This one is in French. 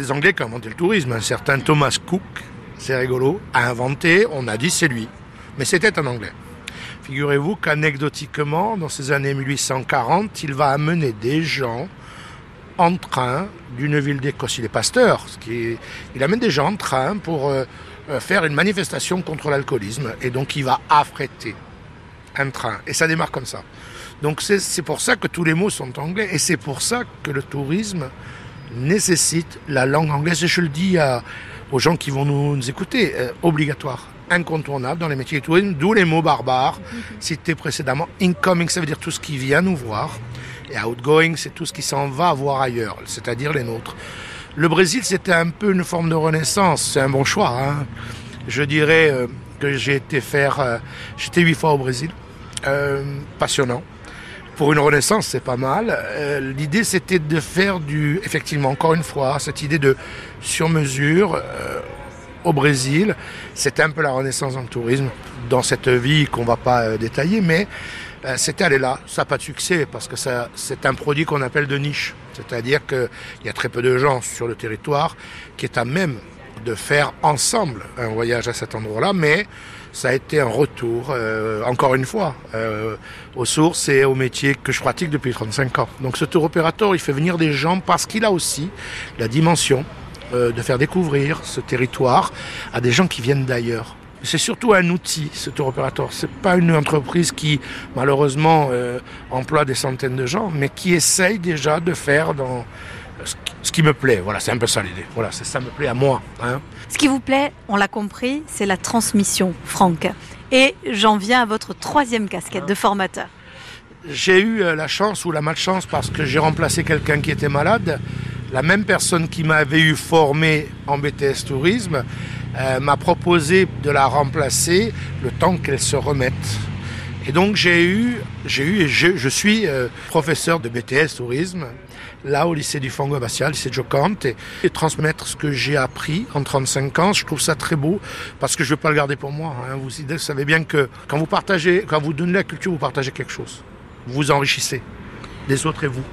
les Anglais qui ont inventé le tourisme. Un certain Thomas Cook, c'est rigolo, a inventé, on a dit c'est lui. Mais c'était un Anglais. Figurez-vous qu'anecdotiquement, dans ces années 1840, il va amener des gens en train d'une ville d'Écosse. Il est pasteur, il amène des gens en train pour euh, euh, faire une manifestation contre l'alcoolisme. Et donc il va affréter un train. Et ça démarre comme ça. Donc c'est pour ça que tous les mots sont anglais. Et c'est pour ça que le tourisme nécessite la langue anglaise. Et je le dis à, aux gens qui vont nous, nous écouter, euh, obligatoire, incontournable dans les métiers du tourisme, d'où les mots barbares cités précédemment. Incoming, ça veut dire tout ce qui vient nous voir. Et outgoing, c'est tout ce qui s'en va voir ailleurs, c'est-à-dire les nôtres. Le Brésil, c'était un peu une forme de renaissance. C'est un bon choix. Hein. Je dirais euh, que j'ai été faire. Euh, J'étais huit fois au Brésil. Euh, passionnant. Pour une renaissance, c'est pas mal. Euh, L'idée, c'était de faire du, effectivement, encore une fois, cette idée de sur-mesure euh, au Brésil. C'était un peu la renaissance dans le tourisme, dans cette vie qu'on va pas euh, détailler, mais c'était aller là. Ça n'a pas de succès parce que c'est un produit qu'on appelle de niche. C'est-à-dire qu'il y a très peu de gens sur le territoire qui est à même de faire ensemble un voyage à cet endroit-là, mais ça a été un retour, euh, encore une fois, euh, aux sources et au métier que je pratique depuis 35 ans. Donc ce tour opérateur, il fait venir des gens parce qu'il a aussi la dimension euh, de faire découvrir ce territoire à des gens qui viennent d'ailleurs. C'est surtout un outil, ce tour opérateur. C'est pas une entreprise qui, malheureusement, emploie des centaines de gens, mais qui essaye déjà de faire dans ce qui- me plaît. Voilà, c'est un peu ça l'idée. Voilà, c'est ça me plaît à moi. Hein. Ce qui vous plaît, on l'a compris, c'est la transmission, Franck. Et j'en viens à votre troisième casquette de formateur. J'ai eu euh, la chance ou la malchance parce que j'ai remplacé quelqu'un qui était malade. La même personne qui m'avait eu formé en BTS tourisme euh, m'a proposé de la remplacer le temps qu'elle se remette. Et donc j'ai eu, j'ai eu et je, je suis euh, professeur de BTS tourisme là au lycée du Fango Abbatial, lycée Jocante, et, et transmettre ce que j'ai appris en 35 ans, je trouve ça très beau parce que je ne veux pas le garder pour moi. hein. Vous savez bien que quand vous partagez, quand vous donnez la culture, vous partagez quelque chose. Vous vous enrichissez, les autres et vous.